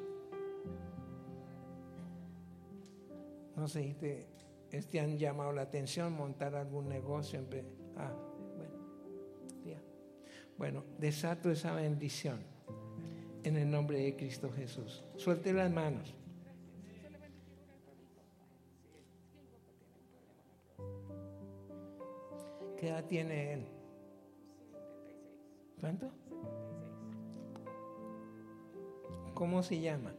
No sé si te, este han llamado la atención montar algún negocio. En, ah, bueno. Bueno, desato esa bendición en el nombre de Cristo Jesús. Suelte las manos. ¿Qué edad tiene él? ¿Cuánto? ¿Cómo se llama?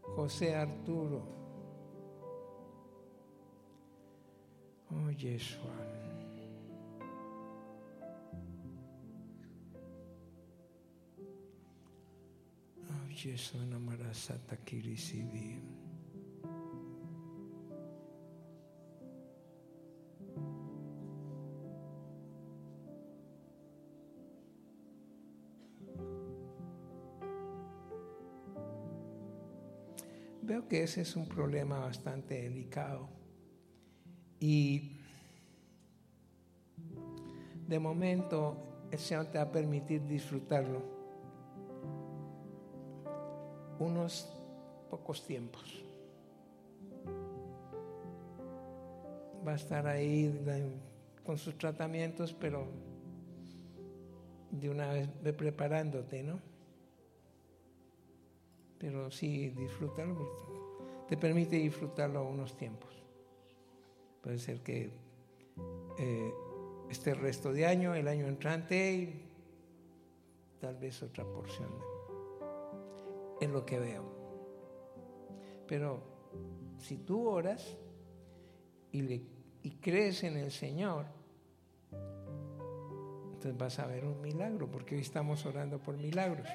José Arturo. Oh, Yeshua. Oh, Yeshua Namarasata Kirisibi. Veo que ese es un problema bastante delicado. Y de momento el Señor te va a permitir disfrutarlo unos pocos tiempos. Va a estar ahí con sus tratamientos, pero de una vez ve preparándote, ¿no? pero sí disfrútalo, te permite disfrutarlo unos tiempos. Puede ser que eh, este resto de año, el año entrante, y tal vez otra porción, en lo que veo. Pero si tú oras y, crees en el Señor, entonces vas a ver un milagro, porque hoy estamos orando por milagros.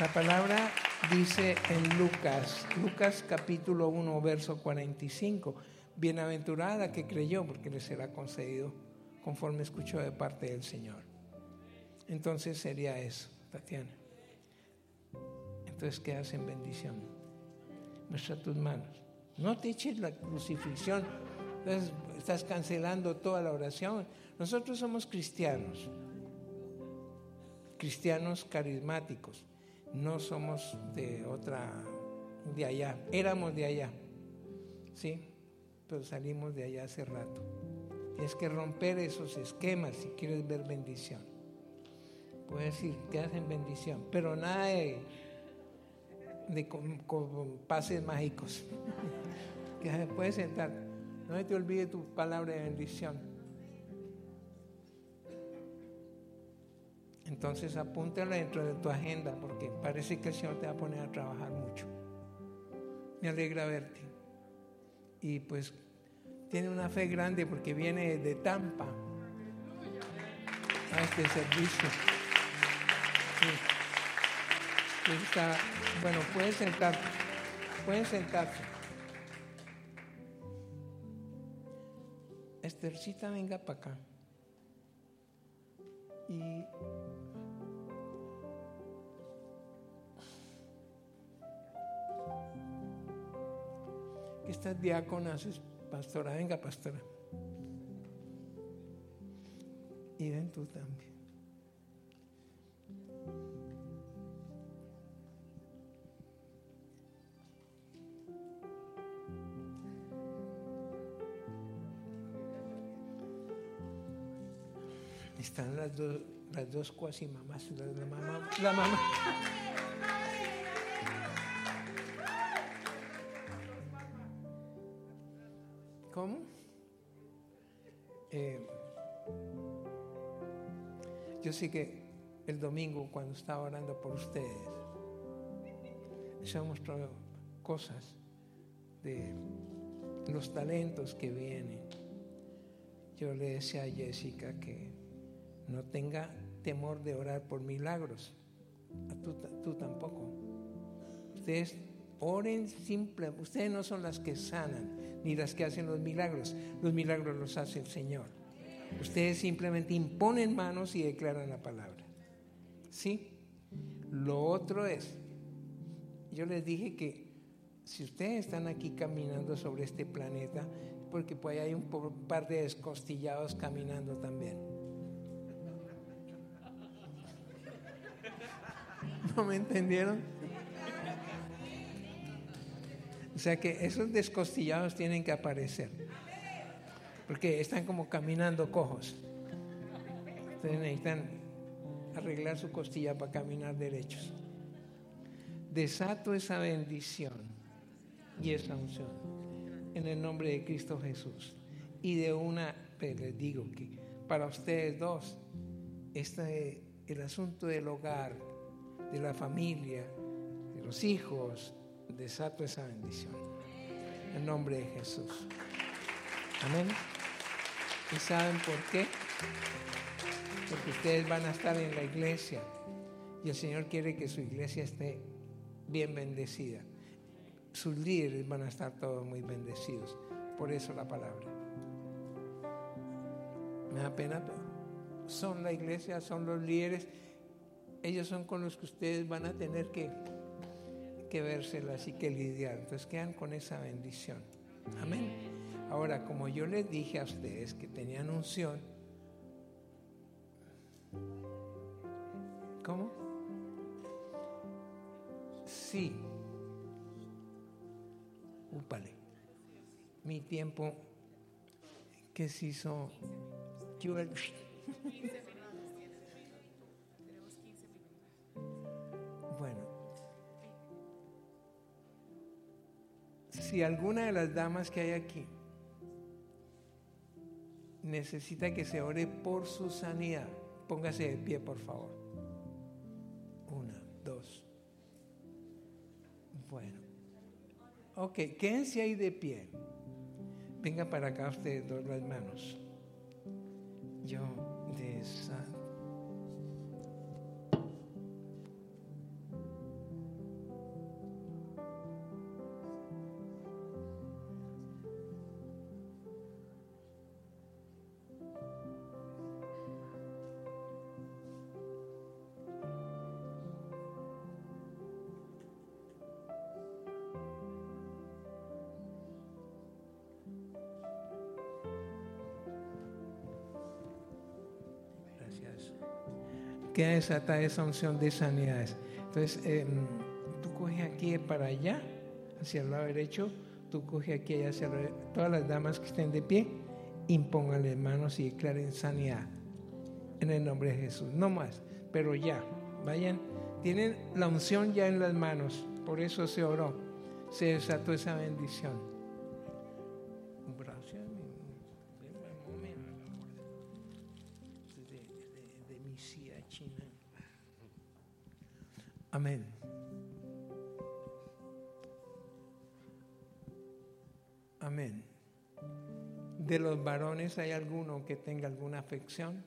La palabra dice en Lucas, Lucas capítulo 1, verso 45, bienaventurada que creyó porque le será concedido conforme escuchó de parte del Señor. Entonces sería eso, Tatiana. Entonces quedas en bendición. Muestra tus manos. No te eches la crucifixión. Entonces estás cancelando toda la oración. Nosotros somos cristianos. Cristianos carismáticos. No somos de otra, de allá. Éramos de allá. ¿Sí? Pero salimos de allá hace rato. Tienes que romper esos esquemas si quieres ver bendición. Puedes decir, quedas en bendición. Pero nada de de con, pases mágicos. que se puede sentar. No te olvide tu palabra de bendición. Entonces apúntala dentro de tu agenda porque parece que el Señor te va a poner a trabajar mucho. Me alegra verte. Y pues tiene una fe grande porque viene de Tampa a este servicio. bueno, pueden sentarse. Pueden sentarse. Estercita, venga para acá. Y estas diáconas, pastora, venga pastora. Y ven tú también. Están las dos, las dos cuasi mamás, la, mamá, la mamá. ¿Cómo? Eh, yo sé que el domingo cuando estaba orando por ustedes, mostrado cosas de los talentos que vienen. Yo le decía a Jessica que no tenga temor de orar por milagros. Tú, tú tampoco. Ustedes oren simple. Ustedes no son las que sanan ni las que hacen los milagros. Los milagros los hace el Señor. Ustedes simplemente imponen manos y declaran la palabra. ¿Sí? Lo otro es, yo les dije que si ustedes están aquí caminando sobre este planeta, porque pues hay un par de descostillados caminando también. ¿No me entendieron? O sea que esos descostillados tienen que aparecer. Porque están como caminando cojos. Entonces necesitan arreglar su costilla para caminar derechos. Desato esa bendición y esa unción en el nombre de Cristo Jesús. Y de una, pues les digo que para ustedes dos, este, el asunto del hogar, de la familia, de los hijos, desato esa bendición. En nombre de Jesús. Amén. ¿Y saben por qué? Porque ustedes van a estar en la iglesia y el Señor quiere que su iglesia esté bien bendecida. Sus líderes van a estar todos muy bendecidos. Por eso la palabra. Me da pena, son la iglesia, son los líderes ellos son con los que ustedes van a tener que, que vérselas y que lidiar. Entonces quedan con esa bendición. Amén. Ahora, como yo les dije a ustedes que tenían unción, ¿cómo? Sí. Úpale. Mi tiempo que se hizo. Si alguna de las damas que hay aquí necesita que se ore por su sanidad, póngase de pie, por favor. Una, dos. Bueno. Ok, quédense ahí de pie. Venga para acá ustedes dos las manos. Yo de Queda desatada esa unción de sanidades. Entonces, em, tú coges aquí para allá, hacia el lado derecho, tú coges aquí allá hacia el lado, todas las damas que estén de pie, impónganle manos y declaren sanidad. En el nombre de Jesús. No más, pero ya. Vayan, tienen la unción ya en las manos. Por eso se oró. Se desató esa bendición. Amén. Amén. ¿De los varones hay alguno que tenga alguna afección?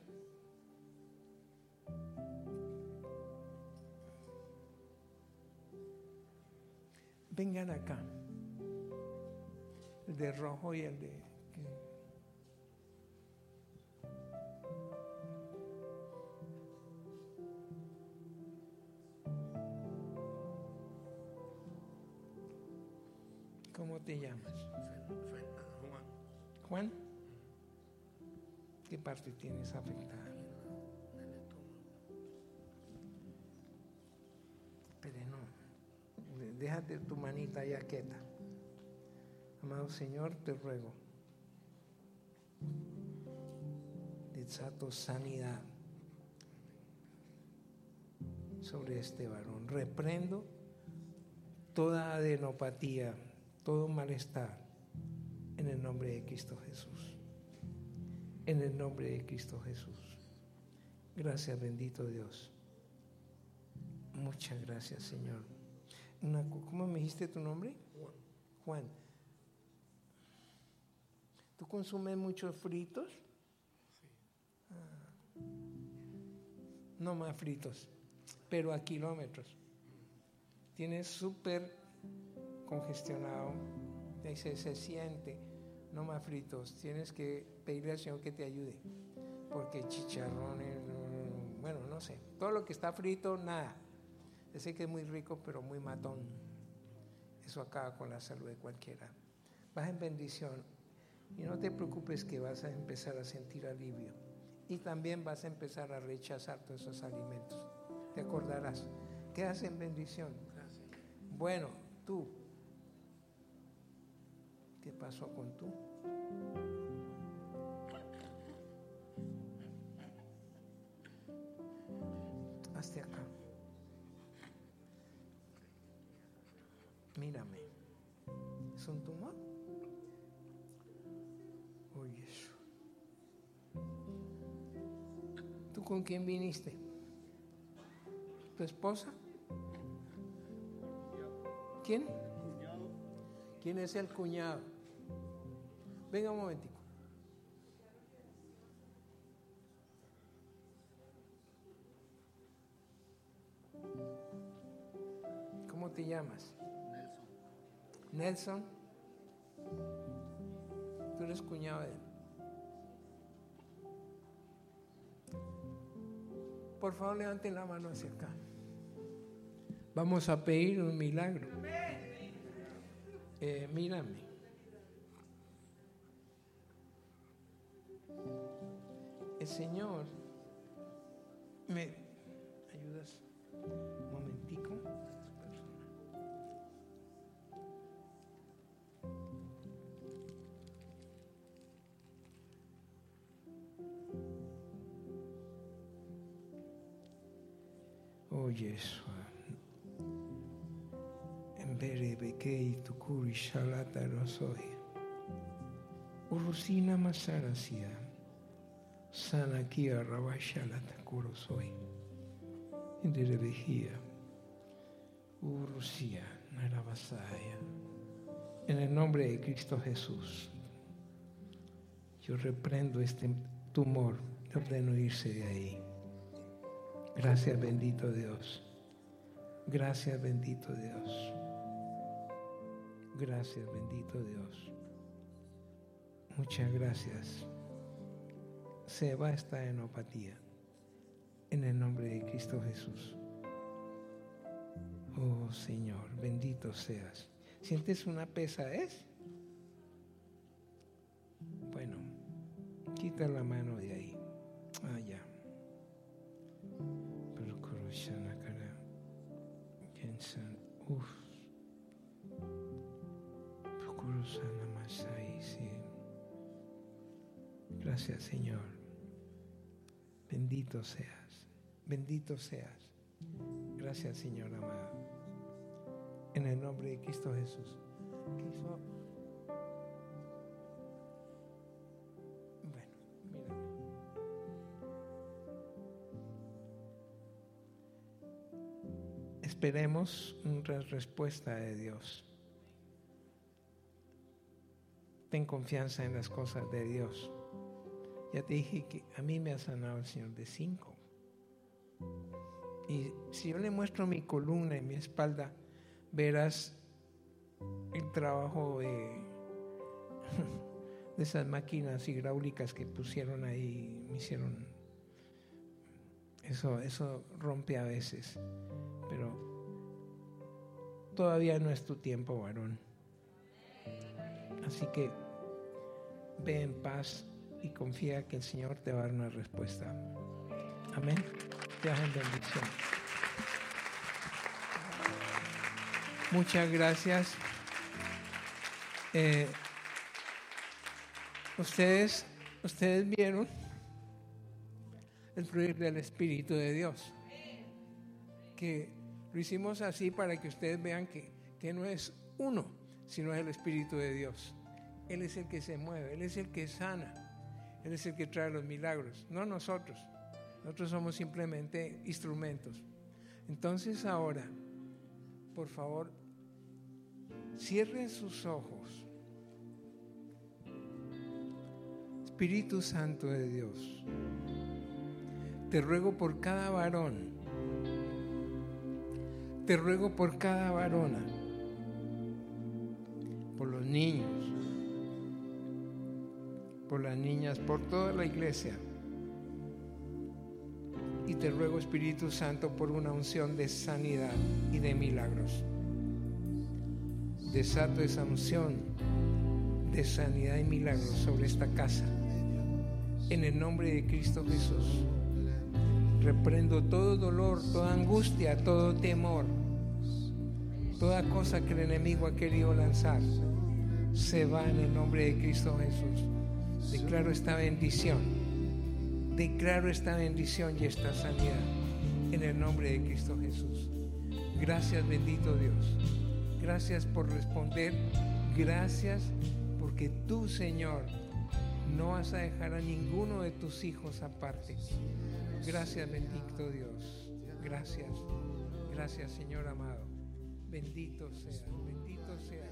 Vengan acá. El de rojo y el de ¿Cómo te llamas? Juan. Juan. ¿Qué parte tienes afectada? Pero no. Déjate tu manita ya quieta. Amado Señor, te ruego. Desato sanidad sobre este varón. Reprendo toda adenopatía todo malestar en el nombre de Cristo Jesús. En el nombre de Cristo Jesús. Gracias, bendito Dios. Muchas gracias, Señor. ¿Cómo me dijiste tu nombre? Juan. Juan. ¿Tú consumes muchos fritos? Sí. Ah. No más fritos, pero a kilómetros. Tienes súper congestionado, dice, se siente, no más fritos, tienes que pedirle al Señor que te ayude, porque chicharrones, bueno, no sé, todo lo que está frito, nada. Sé que es muy rico, pero muy matón. Eso acaba con la salud de cualquiera. Vas en bendición y no te preocupes que vas a empezar a sentir alivio. Y también vas a empezar a rechazar todos esos alimentos. Te acordarás. Quedas en bendición. Bueno, tú ¿Qué pasó con tú? Hasta acá. Mírame. ¿Es un tumor? Oye, eso. ¿Tú con quién viniste? ¿Tu esposa? ¿Quién? ¿Quién es el cuñado? Venga un momentico. ¿Cómo te llamas? Nelson. Nelson. Tú eres cuñado de él. Por favor, levanten la mano hacia acá. Vamos a pedir un milagro. Eh, mírame. Señor me ayudas un momentico. Oye, eso. En breve que tu curi shalata lo soy. Urusina masarasia. Sanakia Rabashalata Kurosoi. Indirevejía. Urusia Narabasaya. En el nombre de Cristo Jesús, yo reprendo este tumor y ordeno irse de ahí. Gracias, bendito Dios. Gracias, bendito Dios. Gracias, bendito Dios. Muchas gracias se va esta enopatía. En el nombre de Cristo Jesús. Oh Señor, bendito seas. ¿Sientes una pesadez? Bueno, quita la mano de ahí. Ah. Shanakara. Kensan. Uf. Procuro sana. Gracias, Señor. Bendito seas. Bendito seas. Gracias, Señor amado. En el nombre de Cristo Jesús. Bueno, mírame. Esperemos una respuesta de Dios. Ten confianza en las cosas de Dios. Ya te dije que a mí me ha sanado el Señor de cinco. Y si yo le muestro mi columna y mi espalda, verás el trabajo de, de esas máquinas hidráulicas que pusieron ahí, me hicieron. Eso, eso rompe a veces, pero todavía no es tu tiempo, varón. Así que ve en paz y confía que el Señor te va a dar una respuesta. Amén. Te en bendición. Muchas gracias. Eh, ustedes, ustedes vieron el fluir del Espíritu de Dios. Que lo hicimos así para que ustedes vean que, que no es uno, sino es el Espíritu de Dios. Él es el que se mueve, Él es el que sana, Él es el que trae los milagros, no nosotros. Nosotros somos simplemente instrumentos. Entonces ahora, por favor, cierren sus ojos. Espíritu Santo de Dios, te ruego por cada varón, te ruego por cada varona, por los niños, por las niñas, por toda la iglesia. Y te ruego, Espíritu Santo, por una unción de sanidad y de milagros. Desato esa unción de sanidad y milagros sobre esta casa. En el nombre de Cristo Jesús. Reprendo todo dolor, toda angustia, todo temor, toda cosa que el enemigo ha querido lanzar. Se va en el nombre de Cristo Jesús. Declaro esta bendición. Declaro esta bendición y esta sanidad en el nombre de Cristo Jesús. Gracias bendito Dios. Gracias por responder. Gracias porque tú, Señor, no vas a dejar a ninguno de tus hijos aparte. Gracias, bendito Dios. Gracias. Gracias, Señor amado. Bendito seas, bendito seas.